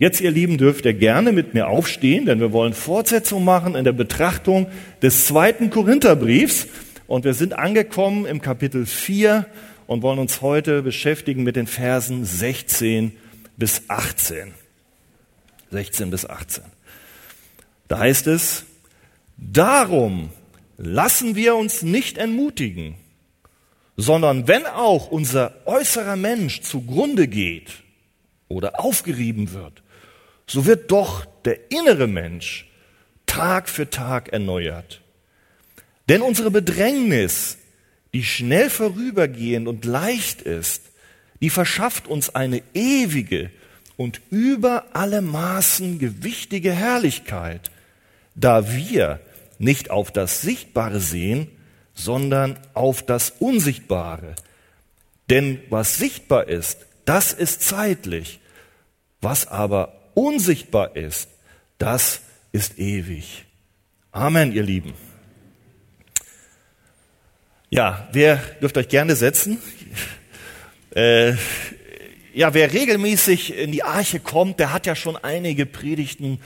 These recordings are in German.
Jetzt, ihr Lieben, dürft ihr gerne mit mir aufstehen, denn wir wollen Fortsetzung machen in der Betrachtung des zweiten Korintherbriefs. Und wir sind angekommen im Kapitel 4 und wollen uns heute beschäftigen mit den Versen 16 bis 18. 16 bis 18. Da heißt es, darum lassen wir uns nicht entmutigen, sondern wenn auch unser äußerer Mensch zugrunde geht oder aufgerieben wird, so wird doch der innere Mensch Tag für Tag erneuert. Denn unsere Bedrängnis, die schnell vorübergehend und leicht ist, die verschafft uns eine ewige und über alle Maßen gewichtige Herrlichkeit, da wir nicht auf das Sichtbare sehen, sondern auf das Unsichtbare. Denn was sichtbar ist, das ist zeitlich. Was aber unsichtbar ist, das ist ewig. Amen, ihr Lieben. Ja, wer dürft euch gerne setzen? Äh, ja, wer regelmäßig in die Arche kommt, der hat ja schon einige Predigten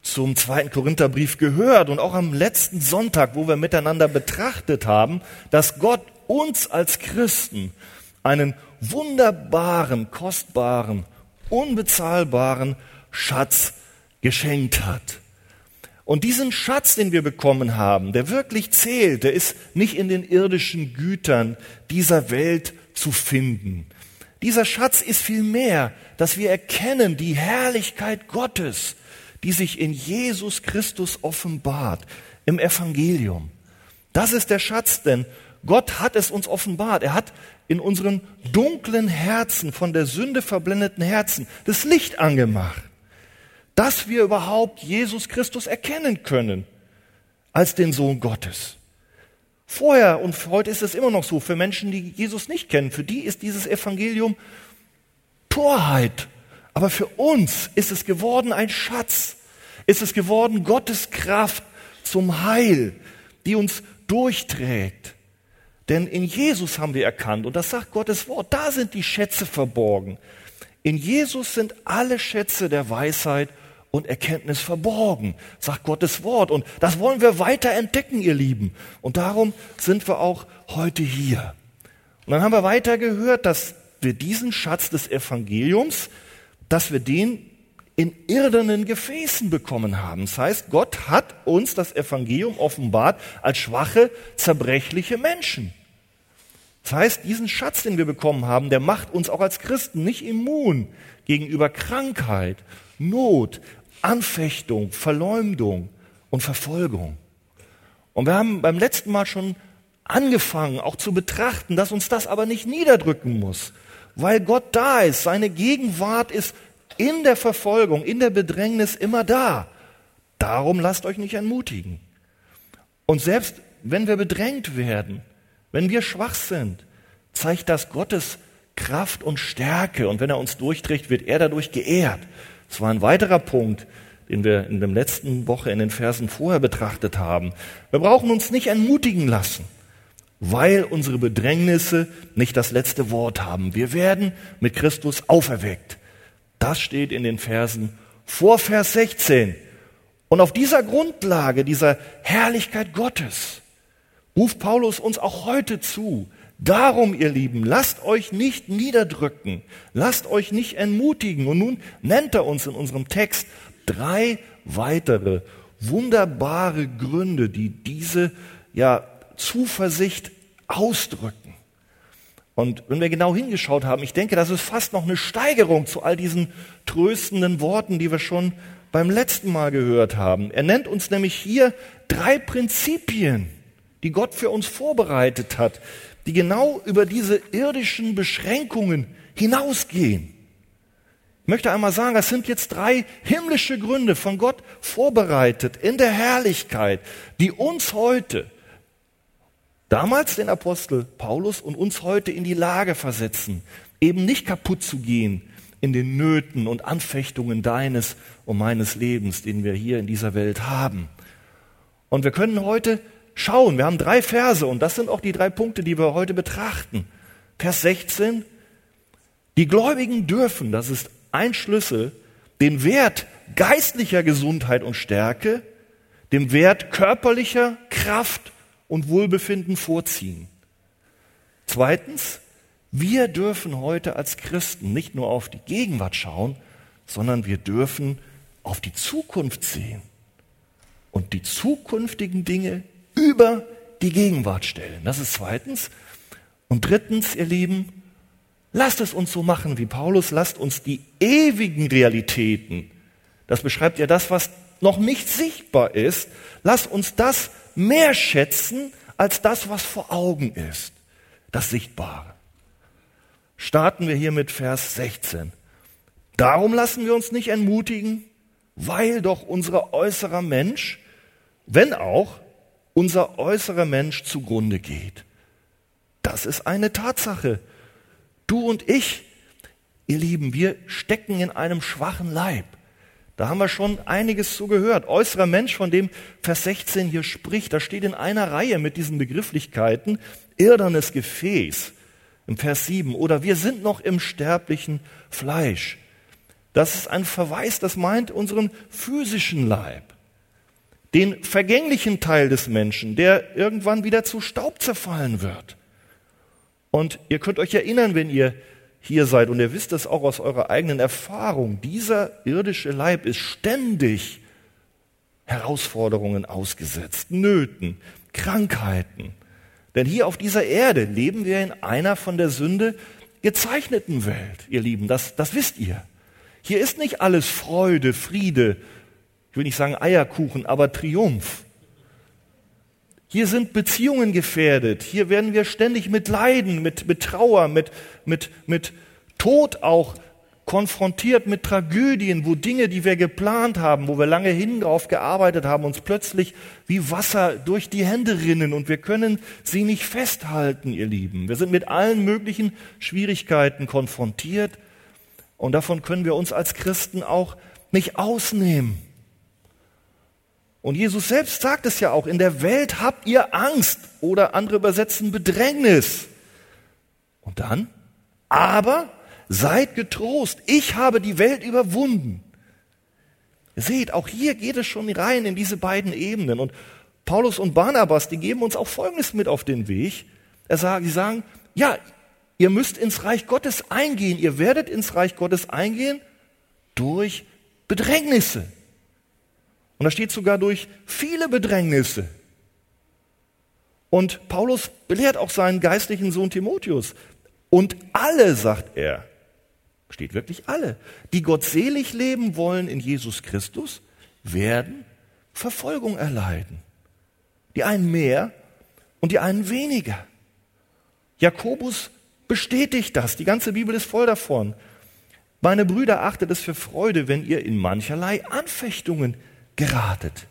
zum zweiten Korintherbrief gehört und auch am letzten Sonntag, wo wir miteinander betrachtet haben, dass Gott uns als Christen einen wunderbaren, kostbaren, unbezahlbaren Schatz geschenkt hat. Und diesen Schatz, den wir bekommen haben, der wirklich zählt, der ist nicht in den irdischen Gütern dieser Welt zu finden. Dieser Schatz ist vielmehr, dass wir erkennen die Herrlichkeit Gottes, die sich in Jesus Christus offenbart, im Evangelium. Das ist der Schatz, denn Gott hat es uns offenbart. Er hat in unseren dunklen Herzen, von der Sünde verblendeten Herzen, das Licht angemacht dass wir überhaupt Jesus Christus erkennen können als den Sohn Gottes. Vorher und heute ist es immer noch so, für Menschen, die Jesus nicht kennen, für die ist dieses Evangelium Torheit. Aber für uns ist es geworden ein Schatz. Ist es geworden Gottes Kraft zum Heil, die uns durchträgt. Denn in Jesus haben wir erkannt, und das sagt Gottes Wort, da sind die Schätze verborgen. In Jesus sind alle Schätze der Weisheit und Erkenntnis verborgen, sagt Gottes Wort. Und das wollen wir weiter entdecken, ihr Lieben. Und darum sind wir auch heute hier. Und dann haben wir weiter gehört, dass wir diesen Schatz des Evangeliums, dass wir den in irdenen Gefäßen bekommen haben. Das heißt, Gott hat uns das Evangelium offenbart als schwache, zerbrechliche Menschen. Das heißt, diesen Schatz, den wir bekommen haben, der macht uns auch als Christen nicht immun gegenüber Krankheit, Not, Anfechtung, Verleumdung und Verfolgung. Und wir haben beim letzten Mal schon angefangen, auch zu betrachten, dass uns das aber nicht niederdrücken muss, weil Gott da ist. Seine Gegenwart ist in der Verfolgung, in der Bedrängnis immer da. Darum lasst euch nicht entmutigen. Und selbst wenn wir bedrängt werden, wenn wir schwach sind, zeigt das Gottes Kraft und Stärke. Und wenn er uns durchträgt, wird er dadurch geehrt. Das war ein weiterer Punkt, den wir in der letzten Woche in den Versen vorher betrachtet haben. Wir brauchen uns nicht entmutigen lassen, weil unsere Bedrängnisse nicht das letzte Wort haben. Wir werden mit Christus auferweckt. Das steht in den Versen vor Vers 16. Und auf dieser Grundlage, dieser Herrlichkeit Gottes, ruft Paulus uns auch heute zu, Darum, ihr Lieben, lasst euch nicht niederdrücken, lasst euch nicht entmutigen. Und nun nennt er uns in unserem Text drei weitere wunderbare Gründe, die diese ja, Zuversicht ausdrücken. Und wenn wir genau hingeschaut haben, ich denke, das ist fast noch eine Steigerung zu all diesen tröstenden Worten, die wir schon beim letzten Mal gehört haben. Er nennt uns nämlich hier drei Prinzipien, die Gott für uns vorbereitet hat, die genau über diese irdischen Beschränkungen hinausgehen. Ich möchte einmal sagen, das sind jetzt drei himmlische Gründe von Gott vorbereitet in der Herrlichkeit, die uns heute, damals den Apostel Paulus und uns heute in die Lage versetzen, eben nicht kaputt zu gehen in den Nöten und Anfechtungen deines und meines Lebens, den wir hier in dieser Welt haben. Und wir können heute schauen. Wir haben drei Verse und das sind auch die drei Punkte, die wir heute betrachten. Vers 16. Die Gläubigen dürfen, das ist ein Schlüssel, den Wert geistlicher Gesundheit und Stärke dem Wert körperlicher Kraft und Wohlbefinden vorziehen. Zweitens, wir dürfen heute als Christen nicht nur auf die Gegenwart schauen, sondern wir dürfen auf die Zukunft sehen und die zukünftigen Dinge über die Gegenwart stellen. Das ist zweitens. Und drittens, ihr Lieben, lasst es uns so machen wie Paulus, lasst uns die ewigen Realitäten, das beschreibt ja das, was noch nicht sichtbar ist, lasst uns das mehr schätzen als das, was vor Augen ist, das Sichtbare. Starten wir hier mit Vers 16. Darum lassen wir uns nicht entmutigen, weil doch unser äußerer Mensch, wenn auch unser äußerer Mensch zugrunde geht. Das ist eine Tatsache. Du und ich, ihr Lieben, wir stecken in einem schwachen Leib. Da haben wir schon einiges zu gehört. Äußerer Mensch, von dem Vers 16 hier spricht, da steht in einer Reihe mit diesen Begrifflichkeiten irdernes Gefäß im Vers 7 oder wir sind noch im sterblichen Fleisch. Das ist ein Verweis, das meint unseren physischen Leib, den vergänglichen Teil des Menschen, der irgendwann wieder zu Staub zerfallen wird. Und ihr könnt euch erinnern, wenn ihr hier seid und ihr wisst es auch aus eurer eigenen Erfahrung, dieser irdische Leib ist ständig Herausforderungen ausgesetzt, Nöten, Krankheiten. Denn hier auf dieser Erde leben wir in einer von der Sünde gezeichneten Welt, ihr Lieben, das, das wisst ihr. Hier ist nicht alles Freude, Friede, will nicht sagen Eierkuchen, aber Triumph. Hier sind Beziehungen gefährdet. Hier werden wir ständig mit Leiden, mit, mit Trauer, mit, mit, mit Tod auch konfrontiert, mit Tragödien, wo Dinge, die wir geplant haben, wo wir lange hin drauf gearbeitet haben, uns plötzlich wie Wasser durch die Hände rinnen und wir können sie nicht festhalten, ihr Lieben. Wir sind mit allen möglichen Schwierigkeiten konfrontiert und davon können wir uns als Christen auch nicht ausnehmen. Und Jesus selbst sagt es ja auch, in der Welt habt ihr Angst oder andere übersetzen Bedrängnis. Und dann, aber seid getrost, ich habe die Welt überwunden. Seht, auch hier geht es schon rein in diese beiden Ebenen. Und Paulus und Barnabas, die geben uns auch Folgendes mit auf den Weg. Er sagt, sie sagen, ja, ihr müsst ins Reich Gottes eingehen, ihr werdet ins Reich Gottes eingehen durch Bedrängnisse. Und da steht sogar durch viele Bedrängnisse. Und Paulus belehrt auch seinen geistlichen Sohn Timotheus. Und alle, sagt er, steht wirklich alle, die gottselig leben wollen in Jesus Christus, werden Verfolgung erleiden. Die einen mehr und die einen weniger. Jakobus bestätigt das. Die ganze Bibel ist voll davon. Meine Brüder, achtet es für Freude, wenn ihr in mancherlei Anfechtungen geratet.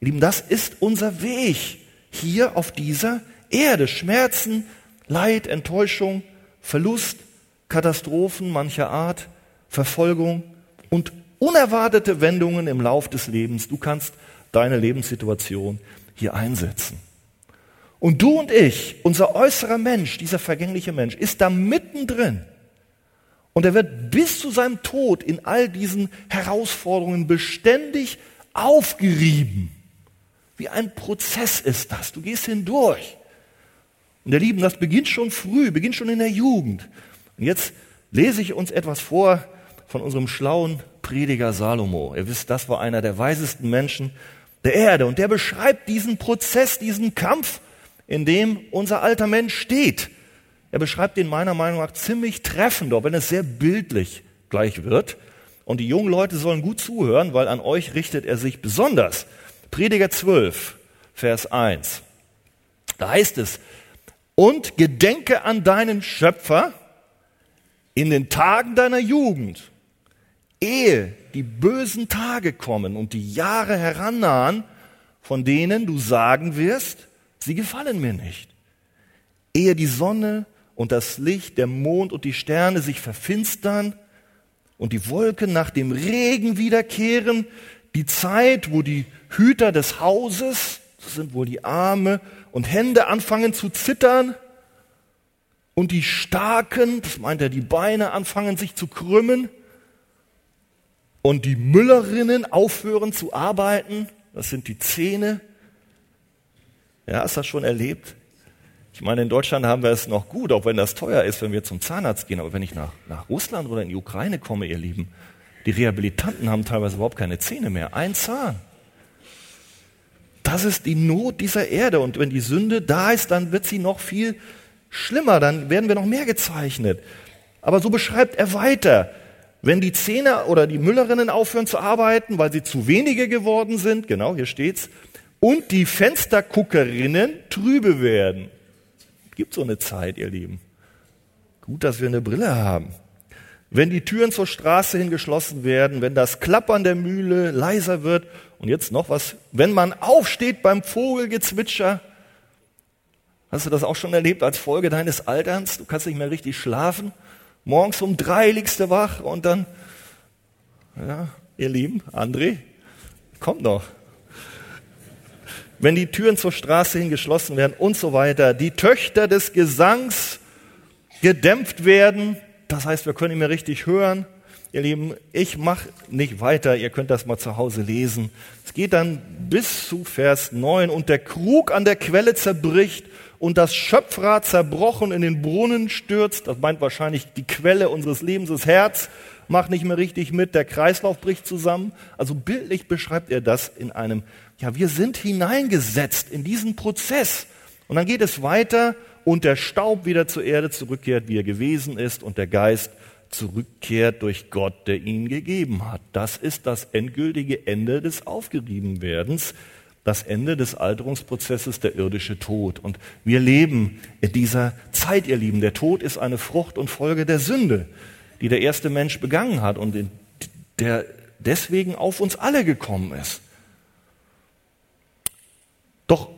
Lieben, das ist unser Weg hier auf dieser Erde. Schmerzen, Leid, Enttäuschung, Verlust, Katastrophen mancher Art, Verfolgung und unerwartete Wendungen im Lauf des Lebens. Du kannst deine Lebenssituation hier einsetzen. Und du und ich, unser äußerer Mensch, dieser vergängliche Mensch, ist da mittendrin. Und er wird bis zu seinem Tod in all diesen Herausforderungen beständig aufgerieben. Wie ein Prozess ist das. Du gehst hindurch. Und ihr Lieben, das beginnt schon früh, beginnt schon in der Jugend. Und jetzt lese ich uns etwas vor von unserem schlauen Prediger Salomo. Ihr wisst, das war einer der weisesten Menschen der Erde. Und der beschreibt diesen Prozess, diesen Kampf, in dem unser alter Mensch steht. Er beschreibt den meiner Meinung nach ziemlich treffend, auch wenn es sehr bildlich gleich wird. Und die jungen Leute sollen gut zuhören, weil an euch richtet er sich besonders. Prediger 12, Vers 1. Da heißt es, und gedenke an deinen Schöpfer in den Tagen deiner Jugend, ehe die bösen Tage kommen und die Jahre herannahen, von denen du sagen wirst, sie gefallen mir nicht. Ehe die Sonne und das Licht, der Mond und die Sterne sich verfinstern und die Wolken nach dem Regen wiederkehren, die Zeit, wo die Hüter des Hauses, das sind wohl die Arme und Hände anfangen zu zittern und die Starken, das meint er, die Beine anfangen sich zu krümmen und die Müllerinnen aufhören zu arbeiten. Das sind die Zähne. Ja, hast du das schon erlebt? Ich meine, in Deutschland haben wir es noch gut, auch wenn das teuer ist, wenn wir zum Zahnarzt gehen. Aber wenn ich nach, nach Russland oder in die Ukraine komme, ihr Lieben, die Rehabilitanten haben teilweise überhaupt keine Zähne mehr. Ein Zahn. Das ist die Not dieser Erde. Und wenn die Sünde da ist, dann wird sie noch viel schlimmer. Dann werden wir noch mehr gezeichnet. Aber so beschreibt er weiter. Wenn die Zähne oder die Müllerinnen aufhören zu arbeiten, weil sie zu wenige geworden sind, genau, hier steht's, und die Fensterguckerinnen trübe werden. Gibt so eine Zeit, ihr Lieben. Gut, dass wir eine Brille haben. Wenn die Türen zur Straße hin geschlossen werden, wenn das Klappern der Mühle leiser wird und jetzt noch was, wenn man aufsteht beim Vogelgezwitscher, hast du das auch schon erlebt als Folge deines Alterns? Du kannst nicht mehr richtig schlafen morgens um drei liegst du wach und dann, ja, ihr Lieben, André, kommt noch. Wenn die Türen zur Straße hin geschlossen werden und so weiter, die Töchter des Gesangs gedämpft werden, das heißt, wir können ihn mehr richtig hören. Ihr Lieben, ich mache nicht weiter, ihr könnt das mal zu Hause lesen. Es geht dann bis zu Vers 9 und der Krug an der Quelle zerbricht und das Schöpfrad zerbrochen in den Brunnen stürzt, das meint wahrscheinlich die Quelle unseres Lebens, das Herz macht nicht mehr richtig mit, der Kreislauf bricht zusammen. Also bildlich beschreibt er das in einem, ja, wir sind hineingesetzt in diesen Prozess. Und dann geht es weiter und der Staub wieder zur Erde zurückkehrt, wie er gewesen ist, und der Geist zurückkehrt durch Gott, der ihn gegeben hat. Das ist das endgültige Ende des Aufgeriebenwerdens das Ende des Alterungsprozesses, der irdische Tod. Und wir leben in dieser Zeit, ihr Lieben. Der Tod ist eine Frucht und Folge der Sünde, die der erste Mensch begangen hat und der deswegen auf uns alle gekommen ist. Doch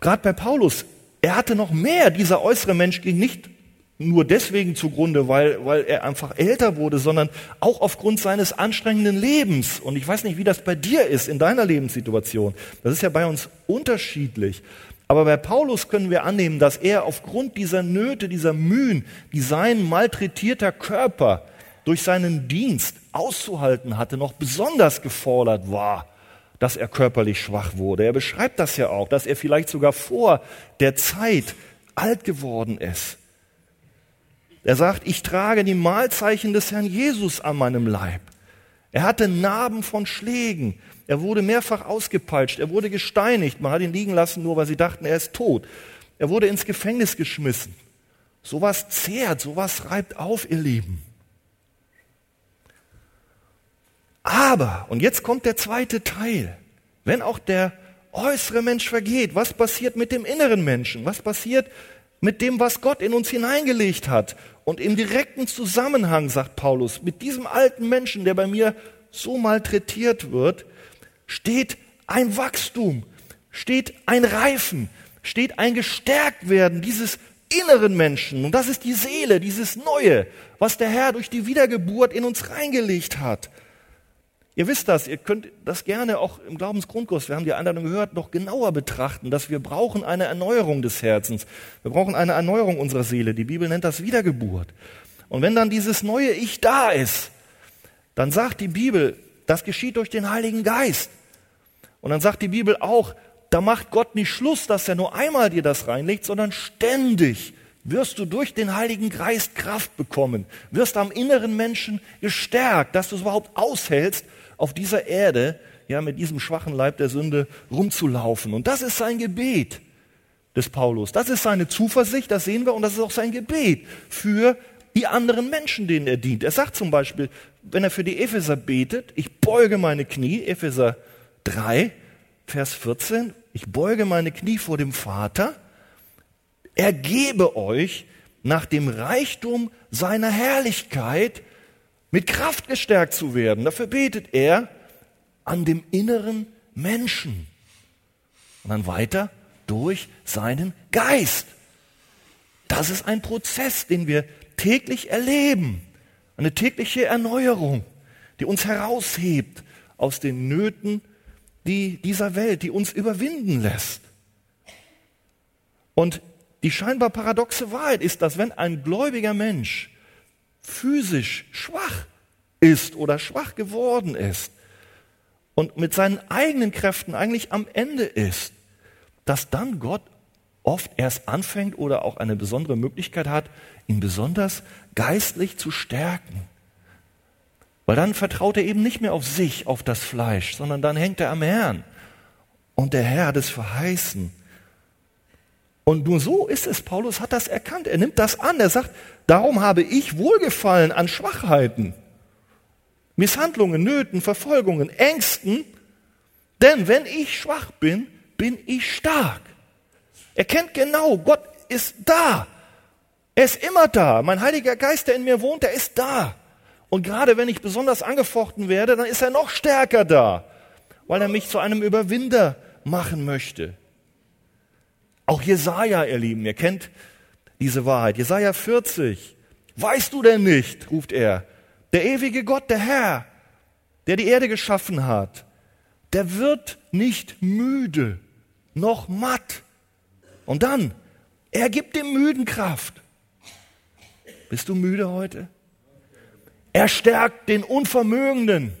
gerade bei Paulus, er hatte noch mehr. Dieser äußere Mensch ging nicht nur deswegen zugrunde, weil, weil er einfach älter wurde, sondern auch aufgrund seines anstrengenden Lebens. Und ich weiß nicht, wie das bei dir ist in deiner Lebenssituation. Das ist ja bei uns unterschiedlich. Aber bei Paulus können wir annehmen, dass er aufgrund dieser Nöte, dieser Mühen, die sein malträtierter Körper durch seinen Dienst auszuhalten hatte, noch besonders gefordert war, dass er körperlich schwach wurde. Er beschreibt das ja auch, dass er vielleicht sogar vor der Zeit alt geworden ist. Er sagt, ich trage die Mahlzeichen des Herrn Jesus an meinem Leib. Er hatte Narben von Schlägen. Er wurde mehrfach ausgepeitscht. Er wurde gesteinigt. Man hat ihn liegen lassen, nur weil sie dachten, er ist tot. Er wurde ins Gefängnis geschmissen. Sowas zehrt, sowas reibt auf, ihr Lieben. Aber, und jetzt kommt der zweite Teil, wenn auch der äußere Mensch vergeht, was passiert mit dem inneren Menschen? Was passiert mit dem, was Gott in uns hineingelegt hat. Und im direkten Zusammenhang, sagt Paulus, mit diesem alten Menschen, der bei mir so malträtiert wird, steht ein Wachstum, steht ein Reifen, steht ein Gestärktwerden dieses inneren Menschen. Und das ist die Seele, dieses Neue, was der Herr durch die Wiedergeburt in uns reingelegt hat. Ihr wisst das, ihr könnt das gerne auch im Glaubensgrundkurs, wir haben die Einladung gehört, noch genauer betrachten, dass wir brauchen eine Erneuerung des Herzens. Wir brauchen eine Erneuerung unserer Seele. Die Bibel nennt das Wiedergeburt. Und wenn dann dieses neue Ich da ist, dann sagt die Bibel, das geschieht durch den Heiligen Geist. Und dann sagt die Bibel auch, da macht Gott nicht Schluss, dass er nur einmal dir das reinlegt, sondern ständig wirst du durch den Heiligen Geist Kraft bekommen, wirst am inneren Menschen gestärkt, dass du es überhaupt aushältst, auf dieser Erde, ja, mit diesem schwachen Leib der Sünde rumzulaufen. Und das ist sein Gebet des Paulus. Das ist seine Zuversicht, das sehen wir, und das ist auch sein Gebet für die anderen Menschen, denen er dient. Er sagt zum Beispiel, wenn er für die Epheser betet, ich beuge meine Knie, Epheser 3, Vers 14, ich beuge meine Knie vor dem Vater, er gebe euch nach dem Reichtum seiner Herrlichkeit mit Kraft gestärkt zu werden. Dafür betet er an dem inneren Menschen. Und dann weiter durch seinen Geist. Das ist ein Prozess, den wir täglich erleben. Eine tägliche Erneuerung, die uns heraushebt aus den Nöten die dieser Welt, die uns überwinden lässt. Und die scheinbar paradoxe Wahrheit ist, dass wenn ein gläubiger Mensch physisch schwach ist oder schwach geworden ist und mit seinen eigenen Kräften eigentlich am Ende ist, dass dann Gott oft erst anfängt oder auch eine besondere Möglichkeit hat, ihn besonders geistlich zu stärken. Weil dann vertraut er eben nicht mehr auf sich, auf das Fleisch, sondern dann hängt er am Herrn. Und der Herr hat es verheißen. Und nur so ist es. Paulus hat das erkannt. Er nimmt das an. Er sagt, darum habe ich Wohlgefallen an Schwachheiten, Misshandlungen, Nöten, Verfolgungen, Ängsten. Denn wenn ich schwach bin, bin ich stark. Er kennt genau, Gott ist da. Er ist immer da. Mein Heiliger Geist, der in mir wohnt, der ist da. Und gerade wenn ich besonders angefochten werde, dann ist er noch stärker da, weil er mich zu einem Überwinder machen möchte. Auch Jesaja, ihr Lieben, ihr kennt diese Wahrheit. Jesaja 40. Weißt du denn nicht, ruft er, der ewige Gott, der Herr, der die Erde geschaffen hat, der wird nicht müde noch matt. Und dann, er gibt dem Müden Kraft. Bist du müde heute? Er stärkt den Unvermögenden.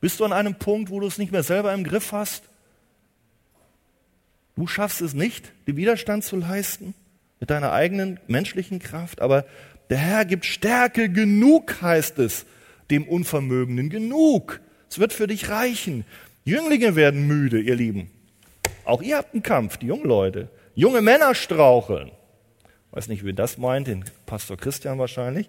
Bist du an einem Punkt, wo du es nicht mehr selber im Griff hast? Du schaffst es nicht, den Widerstand zu leisten mit deiner eigenen menschlichen Kraft, aber der Herr gibt Stärke genug, heißt es, dem Unvermögenden genug. Es wird für dich reichen. Jünglinge werden müde, ihr Lieben. Auch ihr habt einen Kampf, die jungen Leute. Junge Männer straucheln. Weiß nicht, wie das meint, den Pastor Christian wahrscheinlich.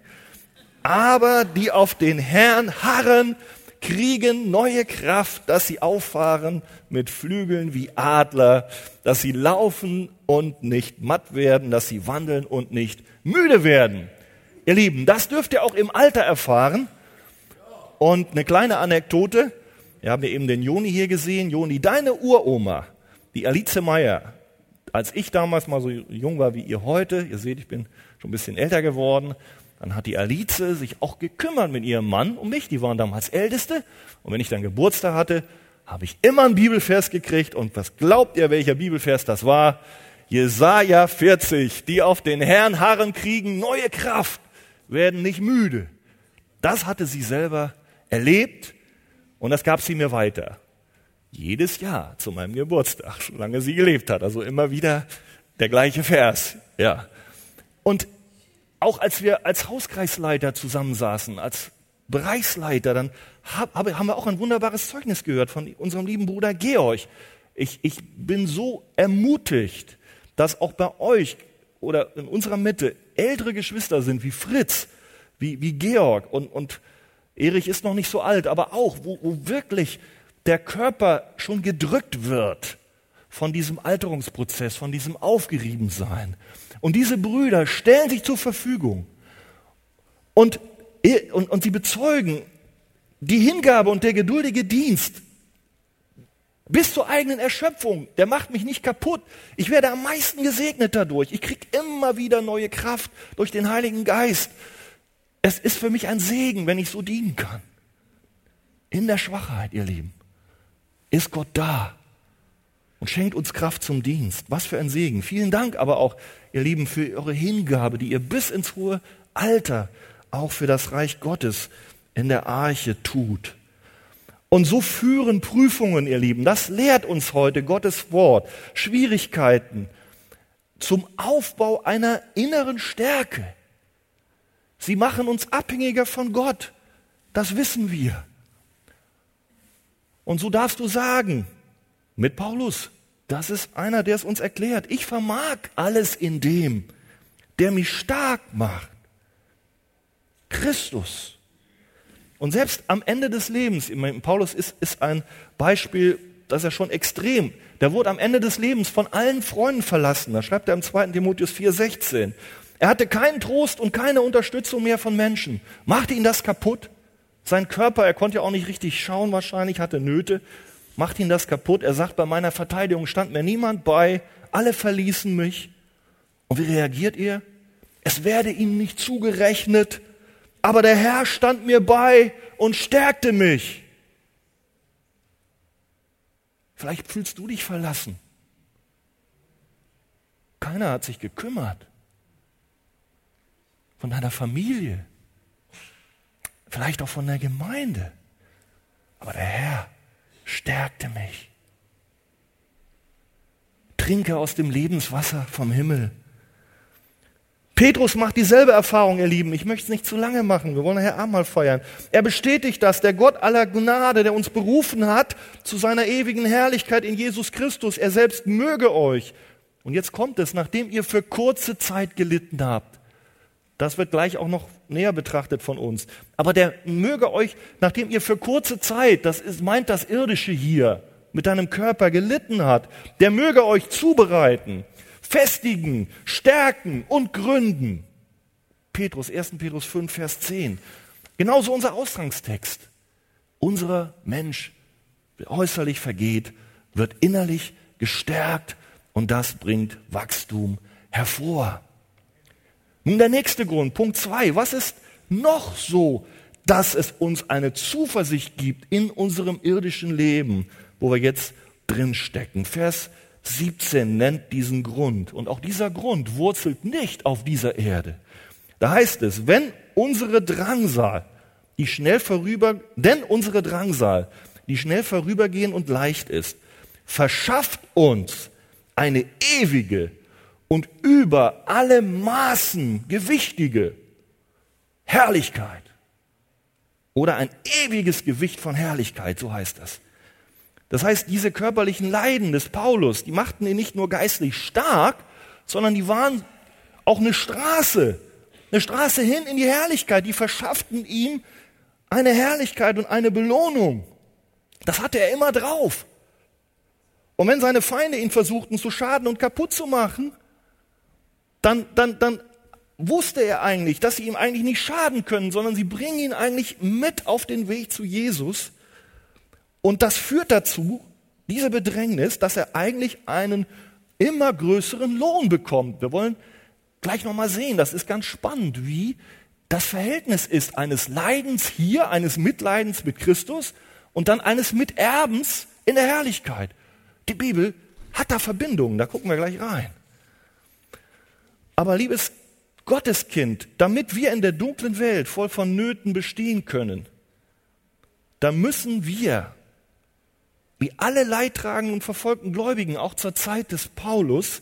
Aber die auf den Herrn harren, kriegen neue Kraft, dass sie auffahren mit Flügeln wie Adler, dass sie laufen und nicht matt werden, dass sie wandeln und nicht müde werden. Ihr Lieben, das dürft ihr auch im Alter erfahren. Und eine kleine Anekdote. Wir haben ja eben den Joni hier gesehen. Joni, deine Uroma, die Alice Meyer, als ich damals mal so jung war wie ihr heute, ihr seht, ich bin schon ein bisschen älter geworden, dann hat die Alice sich auch gekümmert mit ihrem Mann um mich. Die waren damals Älteste. Und wenn ich dann Geburtstag hatte, habe ich immer einen Bibelvers gekriegt. Und was glaubt ihr, welcher Bibelvers das war? Jesaja 40. Die auf den Herrn harren kriegen neue Kraft, werden nicht müde. Das hatte sie selber erlebt und das gab sie mir weiter. Jedes Jahr zu meinem Geburtstag, solange sie gelebt hat. Also immer wieder der gleiche Vers. Ja. Und auch als wir als Hauskreisleiter zusammensaßen, als Bereichsleiter, dann haben wir auch ein wunderbares Zeugnis gehört von unserem lieben Bruder Georg. Ich, ich bin so ermutigt, dass auch bei euch oder in unserer Mitte ältere Geschwister sind wie Fritz, wie, wie Georg und, und Erich ist noch nicht so alt, aber auch, wo, wo wirklich der Körper schon gedrückt wird von diesem Alterungsprozess, von diesem Aufgeriebensein. Und diese Brüder stellen sich zur Verfügung und, und, und sie bezeugen die Hingabe und der geduldige Dienst bis zur eigenen Erschöpfung. Der macht mich nicht kaputt. Ich werde am meisten gesegnet dadurch. Ich kriege immer wieder neue Kraft durch den Heiligen Geist. Es ist für mich ein Segen, wenn ich so dienen kann. In der Schwachheit, ihr Lieben, ist Gott da und schenkt uns Kraft zum Dienst. Was für ein Segen. Vielen Dank aber auch, ihr Lieben, für eure Hingabe, die ihr bis ins hohe Alter auch für das Reich Gottes in der Arche tut. Und so führen Prüfungen, ihr Lieben, das lehrt uns heute Gottes Wort, Schwierigkeiten zum Aufbau einer inneren Stärke. Sie machen uns abhängiger von Gott. Das wissen wir. Und so darfst du sagen, mit Paulus. Das ist einer, der es uns erklärt. Ich vermag alles in dem, der mich stark macht. Christus. Und selbst am Ende des Lebens, Paulus ist, ist ein Beispiel, das er schon extrem, der wurde am Ende des Lebens von allen Freunden verlassen. Da schreibt er im 2. Timotheus 4,16. Er hatte keinen Trost und keine Unterstützung mehr von Menschen. Machte ihn das kaputt? Sein Körper, er konnte ja auch nicht richtig schauen wahrscheinlich, hatte Nöte macht ihn das kaputt. Er sagt, bei meiner Verteidigung stand mir niemand bei, alle verließen mich. Und wie reagiert ihr? Es werde ihm nicht zugerechnet, aber der Herr stand mir bei und stärkte mich. Vielleicht fühlst du dich verlassen. Keiner hat sich gekümmert. Von deiner Familie. vielleicht auch von der Gemeinde. Aber der Herr stärkte mich. Trinke aus dem Lebenswasser vom Himmel. Petrus macht dieselbe Erfahrung, ihr Lieben. Ich möchte es nicht zu lange machen. Wir wollen nachher Abendmahl feiern. Er bestätigt das, der Gott aller Gnade, der uns berufen hat zu seiner ewigen Herrlichkeit in Jesus Christus. Er selbst möge euch. Und jetzt kommt es, nachdem ihr für kurze Zeit gelitten habt. Das wird gleich auch noch näher betrachtet von uns. Aber der möge euch, nachdem ihr für kurze Zeit, das ist, meint das Irdische hier, mit deinem Körper gelitten hat, der möge euch zubereiten festigen, stärken und gründen. Petrus, 1. Petrus 5, Vers 10. Genauso unser Ausgangstext. Unser Mensch, der äußerlich vergeht, wird innerlich gestärkt und das bringt Wachstum hervor. Nun der nächste Grund, Punkt 2. Was ist noch so, dass es uns eine Zuversicht gibt in unserem irdischen Leben, wo wir jetzt drin stecken? Vers 17 nennt diesen Grund. Und auch dieser Grund wurzelt nicht auf dieser Erde. Da heißt es, wenn unsere Drangsal, die schnell vorüber, denn unsere Drangsal, die schnell vorübergehen und leicht ist, verschafft uns eine ewige und über alle Maßen gewichtige Herrlichkeit. Oder ein ewiges Gewicht von Herrlichkeit, so heißt das. Das heißt, diese körperlichen Leiden des Paulus, die machten ihn nicht nur geistlich stark, sondern die waren auch eine Straße, eine Straße hin in die Herrlichkeit. Die verschafften ihm eine Herrlichkeit und eine Belohnung. Das hatte er immer drauf. Und wenn seine Feinde ihn versuchten zu schaden und kaputt zu machen, dann, dann, dann wusste er eigentlich, dass sie ihm eigentlich nicht schaden können, sondern sie bringen ihn eigentlich mit auf den Weg zu Jesus und das führt dazu, diese Bedrängnis, dass er eigentlich einen immer größeren Lohn bekommt. Wir wollen gleich nochmal sehen, das ist ganz spannend, wie das Verhältnis ist eines Leidens hier, eines Mitleidens mit Christus und dann eines Miterbens in der Herrlichkeit. Die Bibel hat da Verbindungen, da gucken wir gleich rein. Aber liebes Gotteskind, damit wir in der dunklen Welt voll von Nöten bestehen können, da müssen wir wie alle leidtragenden und verfolgten Gläubigen, auch zur Zeit des Paulus,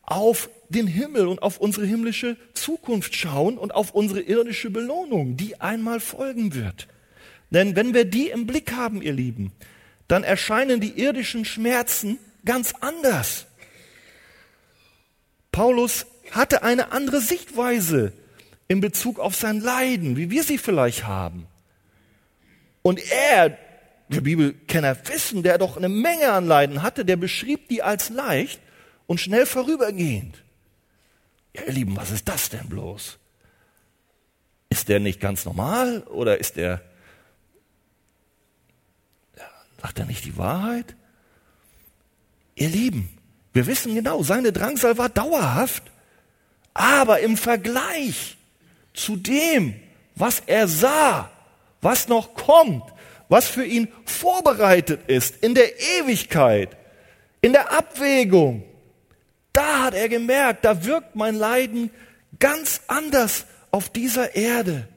auf den Himmel und auf unsere himmlische Zukunft schauen und auf unsere irdische Belohnung, die einmal folgen wird. Denn wenn wir die im Blick haben, ihr Lieben, dann erscheinen die irdischen Schmerzen ganz anders. Paulus hatte eine andere Sichtweise in Bezug auf sein Leiden, wie wir sie vielleicht haben. Und er, der Bibelkenner wissen, der doch eine Menge an Leiden hatte, der beschrieb die als leicht und schnell vorübergehend. Ja, ihr Lieben, was ist das denn bloß? Ist der nicht ganz normal oder ist der, sagt er nicht die Wahrheit? Ihr Lieben, wir wissen genau, seine Drangsal war dauerhaft, aber im Vergleich zu dem, was er sah, was noch kommt, was für ihn vorbereitet ist in der Ewigkeit, in der Abwägung. Da hat er gemerkt, da wirkt mein Leiden ganz anders auf dieser Erde.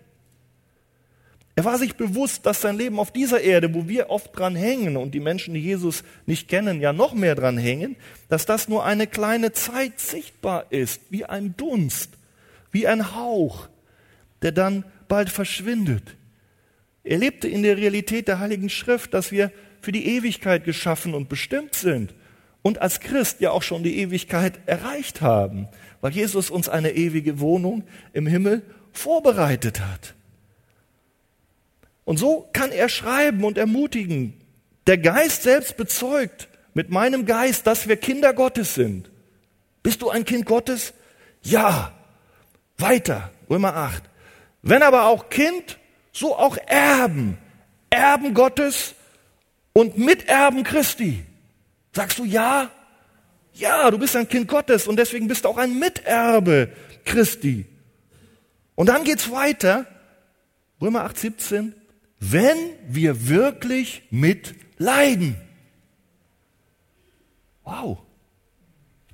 Er war sich bewusst, dass sein Leben auf dieser Erde, wo wir oft dran hängen und die Menschen, die Jesus nicht kennen, ja noch mehr dran hängen, dass das nur eine kleine Zeit sichtbar ist, wie ein Dunst, wie ein Hauch, der dann bald verschwindet. Er lebte in der Realität der Heiligen Schrift, dass wir für die Ewigkeit geschaffen und bestimmt sind und als Christ ja auch schon die Ewigkeit erreicht haben, weil Jesus uns eine ewige Wohnung im Himmel vorbereitet hat. Und so kann er schreiben und ermutigen. Der Geist selbst bezeugt mit meinem Geist, dass wir Kinder Gottes sind. Bist du ein Kind Gottes? Ja. Weiter, Römer 8. Wenn aber auch Kind, so auch Erben, Erben Gottes und Miterben Christi. Sagst du ja? Ja, du bist ein Kind Gottes und deswegen bist du auch ein Miterbe Christi. Und dann geht's weiter. Römer 8, 17. Wenn wir wirklich mitleiden. Wow.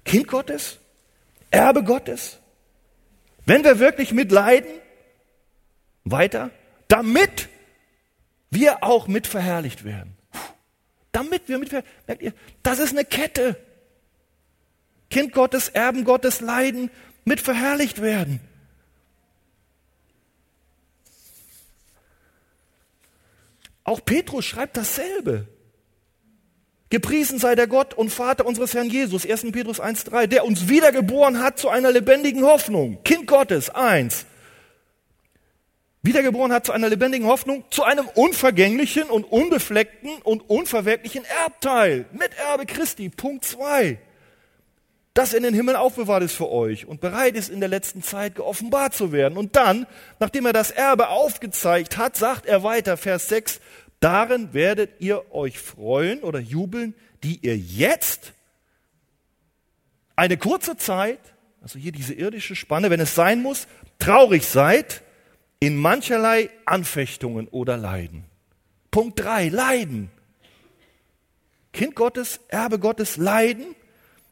Kind Gottes? Erbe Gottes? Wenn wir wirklich mitleiden, Weiter, damit wir auch mit verherrlicht werden. Damit wir mit verherrlicht Merkt ihr, das ist eine Kette. Kind Gottes, Erben Gottes, Leiden, mit verherrlicht werden. Auch Petrus schreibt dasselbe. Gepriesen sei der Gott und Vater unseres Herrn Jesus, 1. Petrus 1.3, der uns wiedergeboren hat zu einer lebendigen Hoffnung. Kind Gottes, eins. Wiedergeboren hat zu einer lebendigen Hoffnung, zu einem unvergänglichen und unbefleckten und unverwerklichen Erbteil. Miterbe Christi, Punkt zwei. Das in den Himmel aufbewahrt ist für euch und bereit ist in der letzten Zeit geoffenbart zu werden. Und dann, nachdem er das Erbe aufgezeigt hat, sagt er weiter, Vers 6, Darin werdet ihr euch freuen oder jubeln, die ihr jetzt eine kurze Zeit, also hier diese irdische Spanne, wenn es sein muss, traurig seid in mancherlei Anfechtungen oder Leiden. Punkt drei: Leiden. Kind Gottes, Erbe Gottes, Leiden,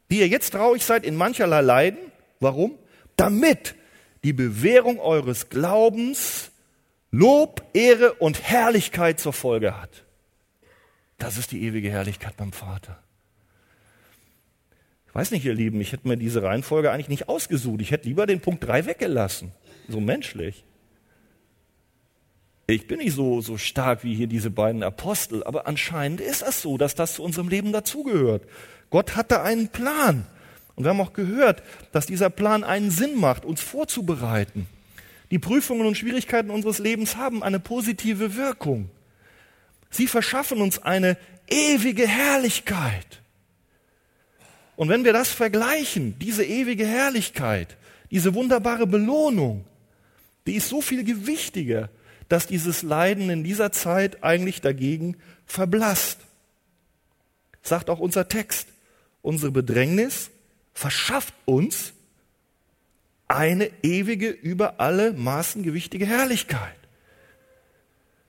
die ihr jetzt traurig seid in mancherlei Leiden. Warum? Damit die Bewährung eures Glaubens Lob, Ehre und Herrlichkeit zur Folge hat. Das ist die ewige Herrlichkeit beim Vater. Ich weiß nicht, ihr Lieben, ich hätte mir diese Reihenfolge eigentlich nicht ausgesucht. Ich hätte lieber den Punkt 3 weggelassen. So menschlich. Ich bin nicht so, so stark wie hier diese beiden Apostel, aber anscheinend ist es so, dass das zu unserem Leben dazugehört. Gott hatte einen Plan. Und wir haben auch gehört, dass dieser Plan einen Sinn macht, uns vorzubereiten. Die Prüfungen und Schwierigkeiten unseres Lebens haben eine positive Wirkung. Sie verschaffen uns eine ewige Herrlichkeit. Und wenn wir das vergleichen, diese ewige Herrlichkeit, diese wunderbare Belohnung, die ist so viel gewichtiger, dass dieses Leiden in dieser Zeit eigentlich dagegen verblasst. Sagt auch unser Text, unsere Bedrängnis verschafft uns eine ewige, über alle Maßen gewichtige Herrlichkeit.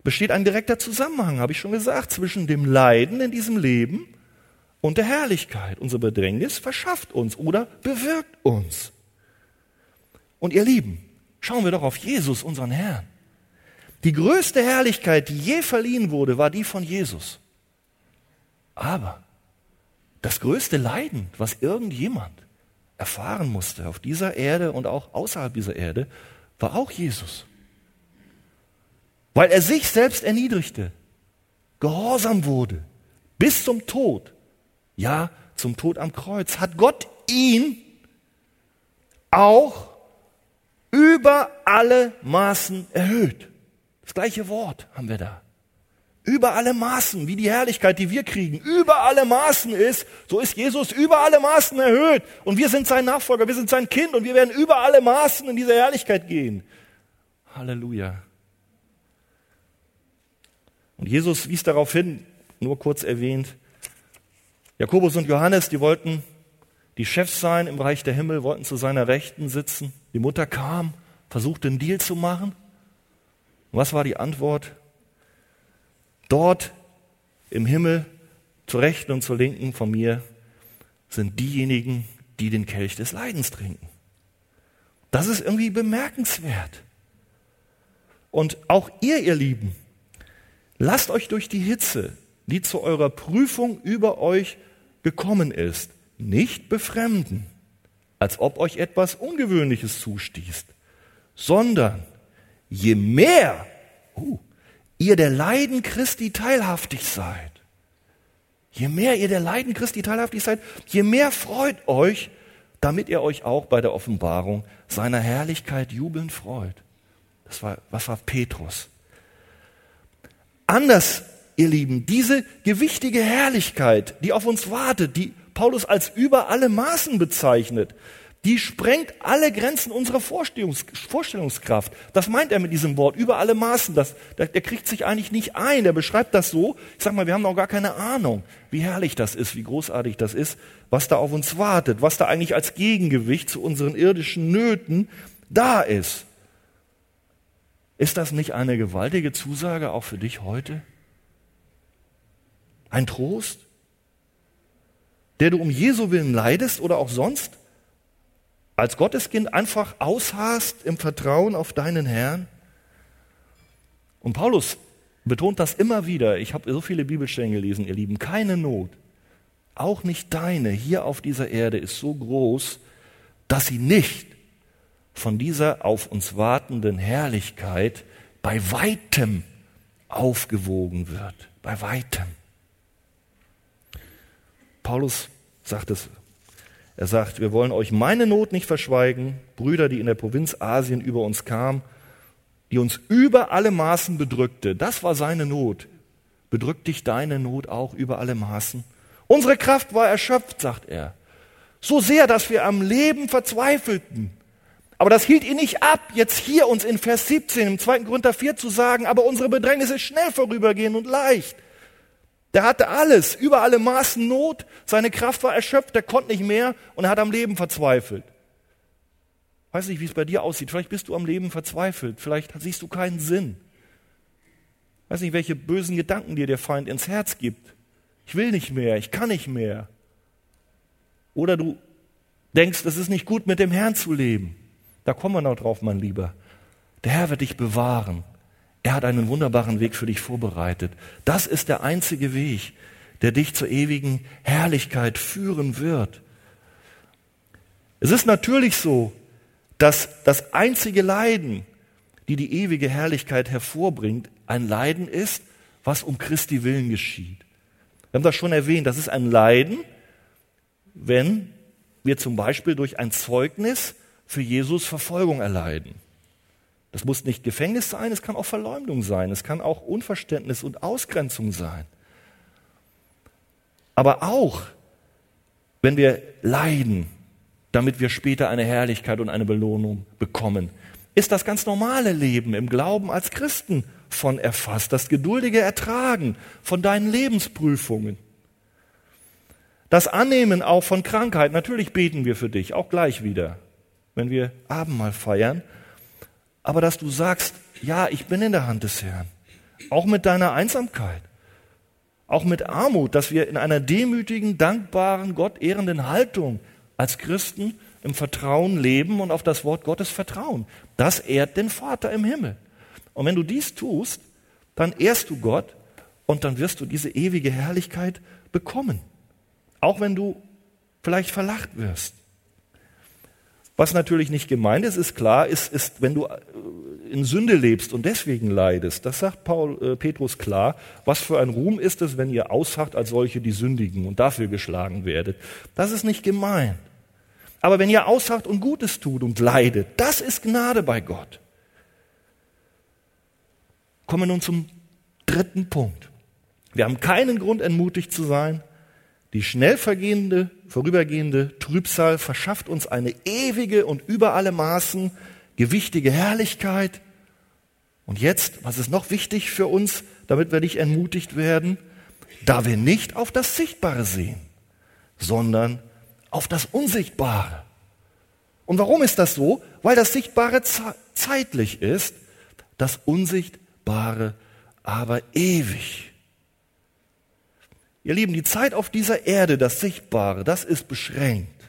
Besteht ein direkter Zusammenhang, habe ich schon gesagt, zwischen dem Leiden in diesem Leben und der Herrlichkeit. Unsere Bedrängnis verschafft uns oder bewirkt uns. Und ihr Lieben, schauen wir doch auf Jesus, unseren Herrn. Die größte Herrlichkeit, die je verliehen wurde, war die von Jesus. Aber das größte Leiden, was irgendjemand erfahren musste auf dieser Erde und auch außerhalb dieser Erde, war auch Jesus. Weil er sich selbst erniedrigte, gehorsam wurde, bis zum Tod, ja, zum Tod am Kreuz, hat Gott ihn auch über alle Maßen erhöht. Das gleiche Wort haben wir da über alle Maßen, wie die Herrlichkeit, die wir kriegen, über alle Maßen ist, so ist Jesus über alle Maßen erhöht. Und wir sind sein Nachfolger, wir sind sein Kind und wir werden über alle Maßen in diese Herrlichkeit gehen. Halleluja. Und Jesus wies darauf hin, nur kurz erwähnt, Jakobus und Johannes, die wollten die Chefs sein im Reich der Himmel, wollten zu seiner Rechten sitzen. Die Mutter kam, versuchte einen Deal zu machen. Und was war die Antwort? Dort im Himmel, zur Rechten und zur Linken von mir, sind diejenigen, die den Kelch des Leidens trinken. Das ist irgendwie bemerkenswert. Und auch ihr, ihr Lieben, lasst euch durch die Hitze, die zu eurer Prüfung über euch gekommen ist, nicht befremden, als ob euch etwas Ungewöhnliches zustießt, sondern je mehr, uh, ihr der Leiden Christi teilhaftig seid, je mehr ihr der Leiden Christi teilhaftig seid, je mehr freut euch, damit ihr euch auch bei der Offenbarung seiner Herrlichkeit jubelnd freut. Das war, was war Petrus? Anders, ihr Lieben, diese gewichtige Herrlichkeit, die auf uns wartet, die Paulus als über alle Maßen bezeichnet, die sprengt alle Grenzen unserer Vorstellungs Vorstellungskraft. Das meint er mit diesem Wort, über alle Maßen. Das, der, der kriegt sich eigentlich nicht ein. Der beschreibt das so. Ich sag mal, wir haben noch gar keine Ahnung, wie herrlich das ist, wie großartig das ist, was da auf uns wartet, was da eigentlich als Gegengewicht zu unseren irdischen Nöten da ist. Ist das nicht eine gewaltige Zusage auch für dich heute? Ein Trost, der du um Jesu willen leidest oder auch sonst? Als Gotteskind einfach ausharrst im Vertrauen auf deinen Herrn? Und Paulus betont das immer wieder. Ich habe so viele Bibelstellen gelesen, ihr Lieben. Keine Not, auch nicht deine, hier auf dieser Erde ist so groß, dass sie nicht von dieser auf uns wartenden Herrlichkeit bei weitem aufgewogen wird. Bei weitem. Paulus sagt es. Er sagt, wir wollen euch meine Not nicht verschweigen, Brüder, die in der Provinz Asien über uns kamen, die uns über alle Maßen bedrückte. Das war seine Not. Bedrückt dich deine Not auch über alle Maßen? Unsere Kraft war erschöpft, sagt er. So sehr, dass wir am Leben verzweifelten. Aber das hielt ihn nicht ab, jetzt hier uns in Vers 17 im 2. Korinther 4 zu sagen, aber unsere Bedrängnis ist schnell vorübergehend und leicht. Der hatte alles, über alle Maßen Not, seine Kraft war erschöpft, er konnte nicht mehr und er hat am Leben verzweifelt. Weiß nicht, wie es bei dir aussieht. Vielleicht bist du am Leben verzweifelt, vielleicht siehst du keinen Sinn. Weiß nicht, welche bösen Gedanken dir der Feind ins Herz gibt. Ich will nicht mehr, ich kann nicht mehr. Oder du denkst, es ist nicht gut, mit dem Herrn zu leben. Da kommen wir noch drauf, mein Lieber. Der Herr wird dich bewahren. Er hat einen wunderbaren Weg für dich vorbereitet. Das ist der einzige Weg, der dich zur ewigen Herrlichkeit führen wird. Es ist natürlich so, dass das einzige Leiden, die die ewige Herrlichkeit hervorbringt, ein Leiden ist, was um Christi willen geschieht. Wir haben das schon erwähnt, das ist ein Leiden, wenn wir zum Beispiel durch ein Zeugnis für Jesus Verfolgung erleiden. Das muss nicht Gefängnis sein, es kann auch Verleumdung sein, es kann auch Unverständnis und Ausgrenzung sein. Aber auch, wenn wir leiden, damit wir später eine Herrlichkeit und eine Belohnung bekommen, ist das ganz normale Leben im Glauben als Christen von erfasst, das geduldige Ertragen von deinen Lebensprüfungen. Das Annehmen auch von Krankheit, natürlich beten wir für dich, auch gleich wieder wenn wir Abendmahl feiern, aber dass du sagst, ja, ich bin in der Hand des Herrn, auch mit deiner Einsamkeit, auch mit Armut, dass wir in einer demütigen, dankbaren, Gott ehrenden Haltung als Christen im Vertrauen leben und auf das Wort Gottes vertrauen. Das ehrt den Vater im Himmel. Und wenn du dies tust, dann ehrst du Gott und dann wirst du diese ewige Herrlichkeit bekommen. Auch wenn du vielleicht verlacht wirst. Was natürlich nicht gemeint ist, ist klar, ist, ist, wenn du äh, in Sünde lebst und deswegen leidest, das sagt Paul, äh, Petrus klar, was für ein Ruhm ist es, wenn ihr ausharrt als solche, die sündigen und dafür geschlagen werdet. Das ist nicht gemeint. Aber wenn ihr ausharrt und Gutes tut und leidet, das ist Gnade bei Gott. Kommen wir nun zum dritten Punkt. Wir haben keinen Grund, entmutigt zu sein, die schnell vergehende, vorübergehende Trübsal verschafft uns eine ewige und über alle Maßen gewichtige Herrlichkeit. Und jetzt, was ist noch wichtig für uns, damit wir nicht entmutigt werden? Da wir nicht auf das Sichtbare sehen, sondern auf das Unsichtbare. Und warum ist das so? Weil das Sichtbare zeitlich ist, das Unsichtbare aber ewig. Ihr Lieben, die Zeit auf dieser Erde, das Sichtbare, das ist beschränkt.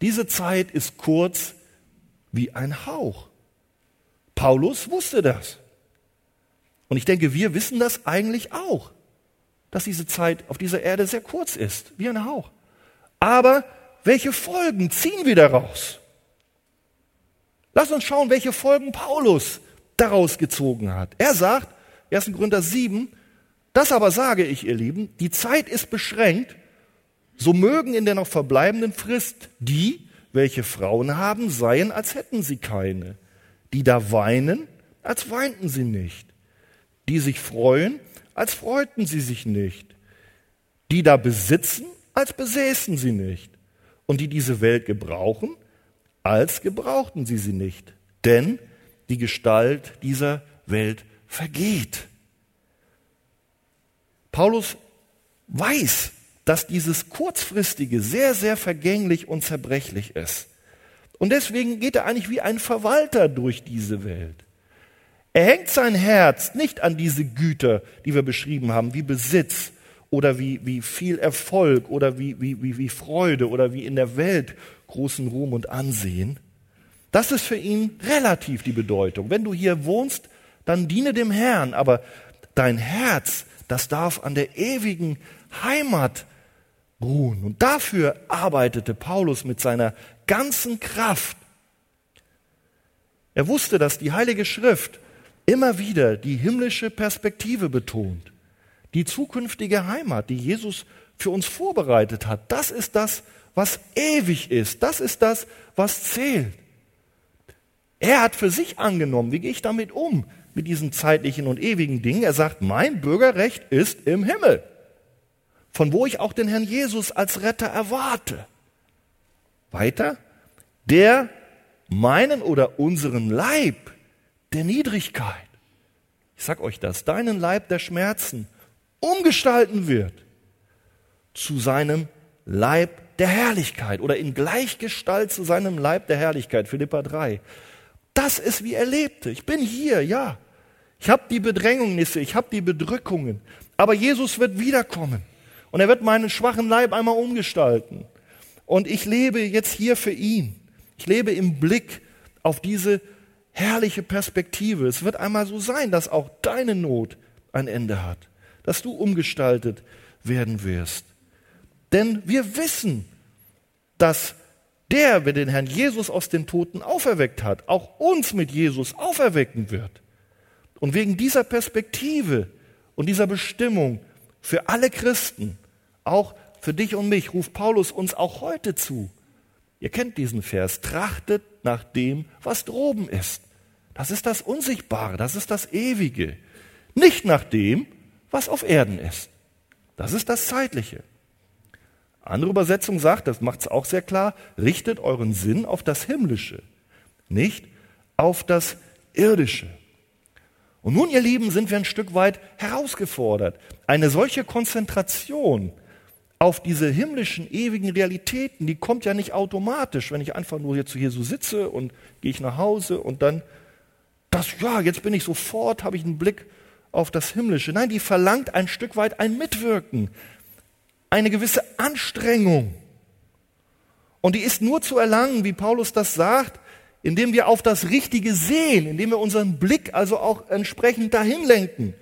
Diese Zeit ist kurz wie ein Hauch. Paulus wusste das. Und ich denke, wir wissen das eigentlich auch, dass diese Zeit auf dieser Erde sehr kurz ist, wie ein Hauch. Aber welche Folgen ziehen wir daraus? Lass uns schauen, welche Folgen Paulus daraus gezogen hat. Er sagt, 1. Korinther 7, das aber sage ich, ihr Lieben, die Zeit ist beschränkt, so mögen in der noch verbleibenden Frist die, welche Frauen haben, seien, als hätten sie keine, die da weinen, als weinten sie nicht, die sich freuen, als freuten sie sich nicht, die da besitzen, als besäßen sie nicht, und die diese Welt gebrauchen, als gebrauchten sie sie nicht, denn die Gestalt dieser Welt vergeht. Paulus weiß, dass dieses kurzfristige sehr, sehr vergänglich und zerbrechlich ist. Und deswegen geht er eigentlich wie ein Verwalter durch diese Welt. Er hängt sein Herz nicht an diese Güter, die wir beschrieben haben, wie Besitz oder wie, wie viel Erfolg oder wie, wie, wie, wie Freude oder wie in der Welt großen Ruhm und Ansehen. Das ist für ihn relativ die Bedeutung. Wenn du hier wohnst, dann diene dem Herrn, aber dein Herz, das darf an der ewigen Heimat ruhen. Und dafür arbeitete Paulus mit seiner ganzen Kraft. Er wusste, dass die Heilige Schrift immer wieder die himmlische Perspektive betont, die zukünftige Heimat, die Jesus für uns vorbereitet hat. Das ist das, was ewig ist. Das ist das, was zählt. Er hat für sich angenommen, wie gehe ich damit um, mit diesen zeitlichen und ewigen Dingen. Er sagt, mein Bürgerrecht ist im Himmel, von wo ich auch den Herrn Jesus als Retter erwarte. Weiter, der meinen oder unseren Leib der Niedrigkeit, ich sag euch das, deinen Leib der Schmerzen umgestalten wird zu seinem Leib der Herrlichkeit oder in Gleichgestalt zu seinem Leib der Herrlichkeit, Philippa 3. Das ist, wie er lebte. Ich bin hier, ja. Ich habe die Bedrängnisse, ich habe die Bedrückungen. Aber Jesus wird wiederkommen. Und er wird meinen schwachen Leib einmal umgestalten. Und ich lebe jetzt hier für ihn. Ich lebe im Blick auf diese herrliche Perspektive. Es wird einmal so sein, dass auch deine Not ein Ende hat. Dass du umgestaltet werden wirst. Denn wir wissen, dass der, wer den Herrn Jesus aus den Toten auferweckt hat, auch uns mit Jesus auferwecken wird. Und wegen dieser Perspektive und dieser Bestimmung für alle Christen, auch für dich und mich, ruft Paulus uns auch heute zu. Ihr kennt diesen Vers, trachtet nach dem, was droben ist. Das ist das Unsichtbare, das ist das Ewige. Nicht nach dem, was auf Erden ist. Das ist das Zeitliche. Andere Übersetzung sagt, das macht es auch sehr klar, richtet euren Sinn auf das Himmlische, nicht auf das Irdische. Und nun, ihr Lieben, sind wir ein Stück weit herausgefordert. Eine solche Konzentration auf diese himmlischen, ewigen Realitäten, die kommt ja nicht automatisch, wenn ich einfach nur hier zu Jesus sitze und gehe ich nach Hause und dann, das, ja, jetzt bin ich sofort, habe ich einen Blick auf das Himmlische. Nein, die verlangt ein Stück weit ein Mitwirken, eine gewisse Anstrengung. Und die ist nur zu erlangen, wie Paulus das sagt, indem wir auf das Richtige sehen, indem wir unseren Blick also auch entsprechend dahin lenken.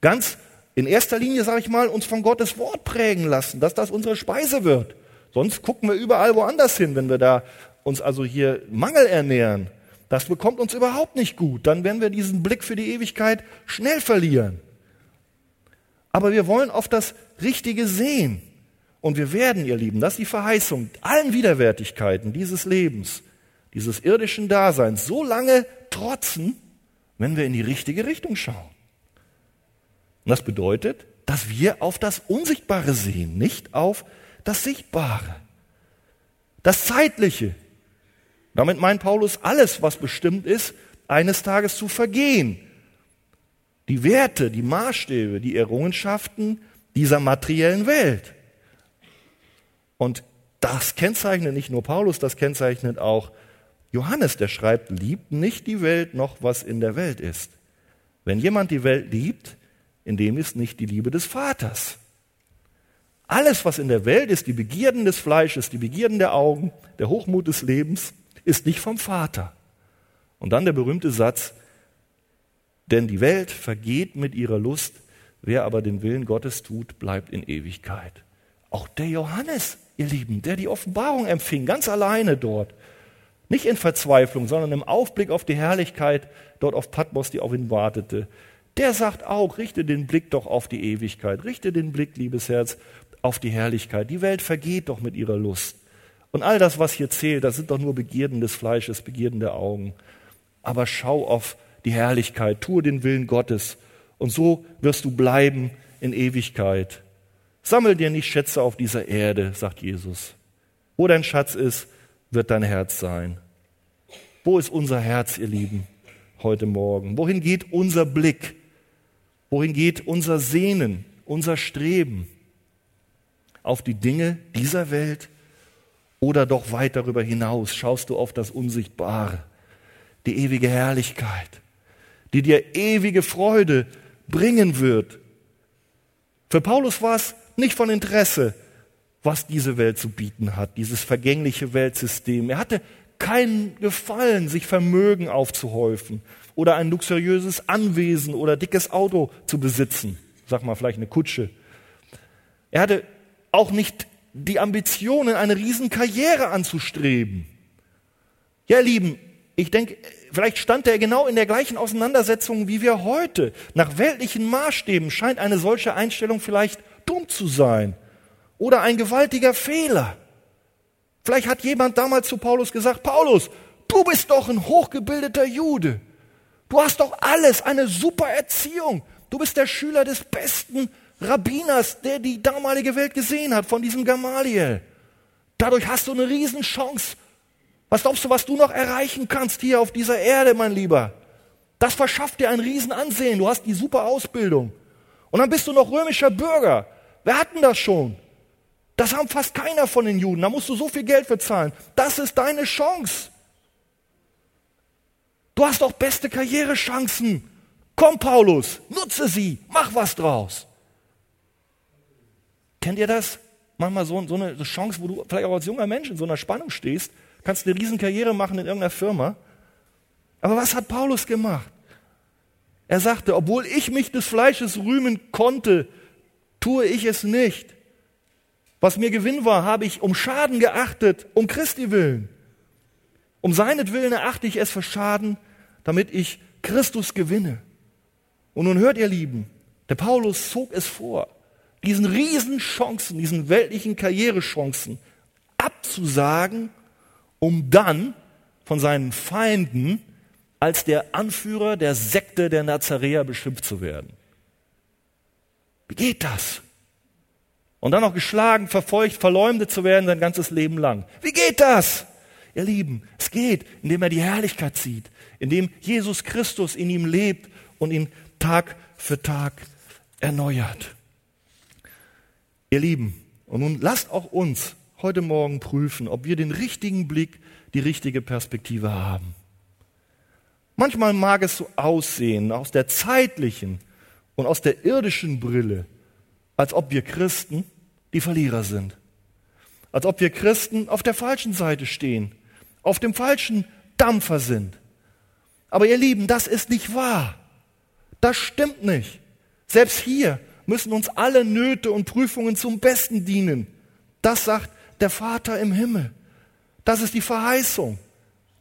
Ganz in erster Linie, sage ich mal, uns von Gottes Wort prägen lassen, dass das unsere Speise wird. Sonst gucken wir überall woanders hin, wenn wir da uns also hier Mangel ernähren. Das bekommt uns überhaupt nicht gut. Dann werden wir diesen Blick für die Ewigkeit schnell verlieren. Aber wir wollen auf das Richtige sehen. Und wir werden, ihr Lieben, das ist die Verheißung, allen Widerwärtigkeiten dieses Lebens, dieses irdischen Daseins, so lange trotzen, wenn wir in die richtige Richtung schauen. Und das bedeutet, dass wir auf das Unsichtbare sehen, nicht auf das Sichtbare. Das Zeitliche. Damit meint Paulus alles, was bestimmt ist, eines Tages zu vergehen die Werte, die Maßstäbe, die Errungenschaften dieser materiellen Welt. Und das kennzeichnet nicht nur Paulus, das kennzeichnet auch Johannes, der schreibt, liebt nicht die Welt noch, was in der Welt ist. Wenn jemand die Welt liebt, in dem ist nicht die Liebe des Vaters. Alles, was in der Welt ist, die Begierden des Fleisches, die Begierden der Augen, der Hochmut des Lebens, ist nicht vom Vater. Und dann der berühmte Satz, denn die Welt vergeht mit ihrer Lust, wer aber den Willen Gottes tut, bleibt in Ewigkeit. Auch der Johannes, ihr Lieben, der die Offenbarung empfing, ganz alleine dort, nicht in Verzweiflung, sondern im Aufblick auf die Herrlichkeit dort auf Patmos, die auf ihn wartete, der sagt auch, richte den Blick doch auf die Ewigkeit, richte den Blick, liebes Herz, auf die Herrlichkeit. Die Welt vergeht doch mit ihrer Lust. Und all das, was hier zählt, das sind doch nur Begierden des Fleisches, Begierden der Augen. Aber schau auf die Herrlichkeit, tue den Willen Gottes und so wirst du bleiben in Ewigkeit. Sammel dir nicht Schätze auf dieser Erde, sagt Jesus. Wo dein Schatz ist, wird dein Herz sein. Wo ist unser Herz, ihr Lieben, heute Morgen? Wohin geht unser Blick? Wohin geht unser Sehnen, unser Streben? Auf die Dinge dieser Welt oder doch weit darüber hinaus? Schaust du auf das Unsichtbare, die ewige Herrlichkeit? die dir ewige Freude bringen wird. Für Paulus war es nicht von Interesse, was diese Welt zu bieten hat, dieses vergängliche Weltsystem. Er hatte keinen Gefallen, sich Vermögen aufzuhäufen oder ein luxuriöses Anwesen oder dickes Auto zu besitzen. Sag mal, vielleicht eine Kutsche. Er hatte auch nicht die Ambitionen, eine Riesenkarriere anzustreben. Ja, ihr Lieben, ich denke, vielleicht stand er genau in der gleichen Auseinandersetzung wie wir heute. Nach weltlichen Maßstäben scheint eine solche Einstellung vielleicht dumm zu sein oder ein gewaltiger Fehler. Vielleicht hat jemand damals zu Paulus gesagt, Paulus, du bist doch ein hochgebildeter Jude. Du hast doch alles, eine super Erziehung. Du bist der Schüler des besten Rabbiners, der die damalige Welt gesehen hat, von diesem Gamaliel. Dadurch hast du eine Riesenchance. Was glaubst du, was du noch erreichen kannst hier auf dieser Erde, mein Lieber? Das verschafft dir ein Riesenansehen. Du hast die super Ausbildung. Und dann bist du noch römischer Bürger. Wer hat denn das schon? Das haben fast keiner von den Juden. Da musst du so viel Geld bezahlen. Das ist deine Chance. Du hast doch beste Karrierechancen. Komm, Paulus, nutze sie, mach was draus. Kennt ihr das? Manchmal so, so eine Chance, wo du vielleicht auch als junger Mensch in so einer Spannung stehst, kannst eine Riesenkarriere machen in irgendeiner Firma. Aber was hat Paulus gemacht? Er sagte, obwohl ich mich des Fleisches rühmen konnte, tue ich es nicht. Was mir Gewinn war, habe ich um Schaden geachtet, um Christi willen. Um seinetwillen erachte ich es für Schaden, damit ich Christus gewinne. Und nun hört ihr Lieben, der Paulus zog es vor, diesen Riesenchancen, diesen weltlichen Karrierechancen abzusagen, um dann von seinen Feinden als der Anführer der Sekte der Nazaräer beschimpft zu werden. Wie geht das? Und dann noch geschlagen, verfolgt, verleumdet zu werden sein ganzes Leben lang. Wie geht das? Ihr Lieben, es geht, indem er die Herrlichkeit sieht, indem Jesus Christus in ihm lebt und ihn Tag für Tag erneuert. Ihr Lieben, und nun lasst auch uns heute Morgen prüfen, ob wir den richtigen Blick, die richtige Perspektive haben. Manchmal mag es so aussehen, aus der zeitlichen und aus der irdischen Brille, als ob wir Christen die Verlierer sind. Als ob wir Christen auf der falschen Seite stehen, auf dem falschen Dampfer sind. Aber ihr Lieben, das ist nicht wahr. Das stimmt nicht. Selbst hier müssen uns alle Nöte und Prüfungen zum Besten dienen. Das sagt der Vater im Himmel. Das ist die Verheißung.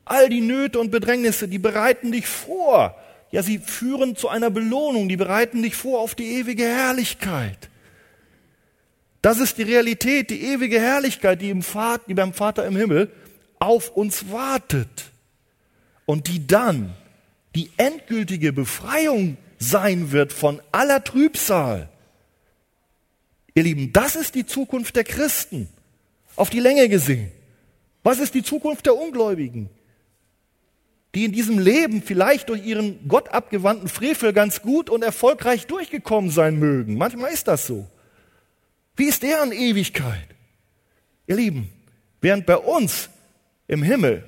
All die Nöte und Bedrängnisse, die bereiten dich vor. Ja, sie führen zu einer Belohnung, die bereiten dich vor auf die ewige Herrlichkeit. Das ist die Realität, die ewige Herrlichkeit, die, im Vater, die beim Vater im Himmel auf uns wartet und die dann die endgültige Befreiung sein wird von aller Trübsal. Ihr Lieben, das ist die Zukunft der Christen, auf die Länge gesehen. Was ist die Zukunft der Ungläubigen, die in diesem Leben vielleicht durch ihren Gott abgewandten Frevel ganz gut und erfolgreich durchgekommen sein mögen? Manchmal ist das so. Wie ist deren Ewigkeit? Ihr Lieben, während bei uns im Himmel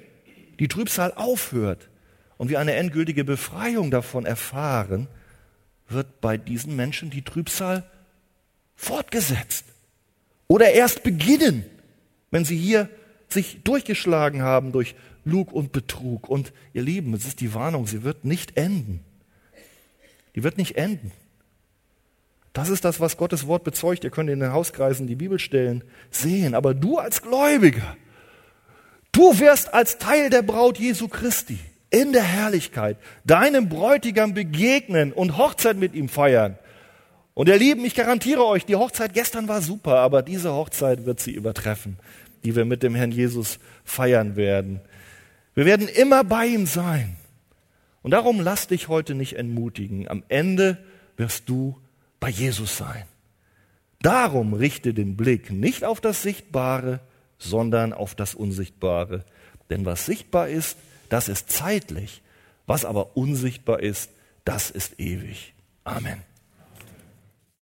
die Trübsal aufhört und wir eine endgültige Befreiung davon erfahren, wird bei diesen Menschen die Trübsal fortgesetzt oder erst beginnen, wenn sie hier sich durchgeschlagen haben durch Lug und Betrug. Und ihr Lieben, es ist die Warnung, sie wird nicht enden. Die wird nicht enden. Das ist das, was Gottes Wort bezeugt. Ihr könnt in den Hauskreisen die Bibelstellen sehen. Aber du als Gläubiger, du wirst als Teil der Braut Jesu Christi in der Herrlichkeit deinem Bräutigam begegnen und Hochzeit mit ihm feiern. Und ihr Lieben, ich garantiere euch, die Hochzeit gestern war super, aber diese Hochzeit wird sie übertreffen, die wir mit dem Herrn Jesus feiern werden. Wir werden immer bei ihm sein. Und darum lass dich heute nicht entmutigen. Am Ende wirst du bei Jesus sein. Darum richte den Blick nicht auf das Sichtbare, sondern auf das Unsichtbare. Denn was sichtbar ist, das ist zeitlich. Was aber unsichtbar ist, das ist ewig. Amen.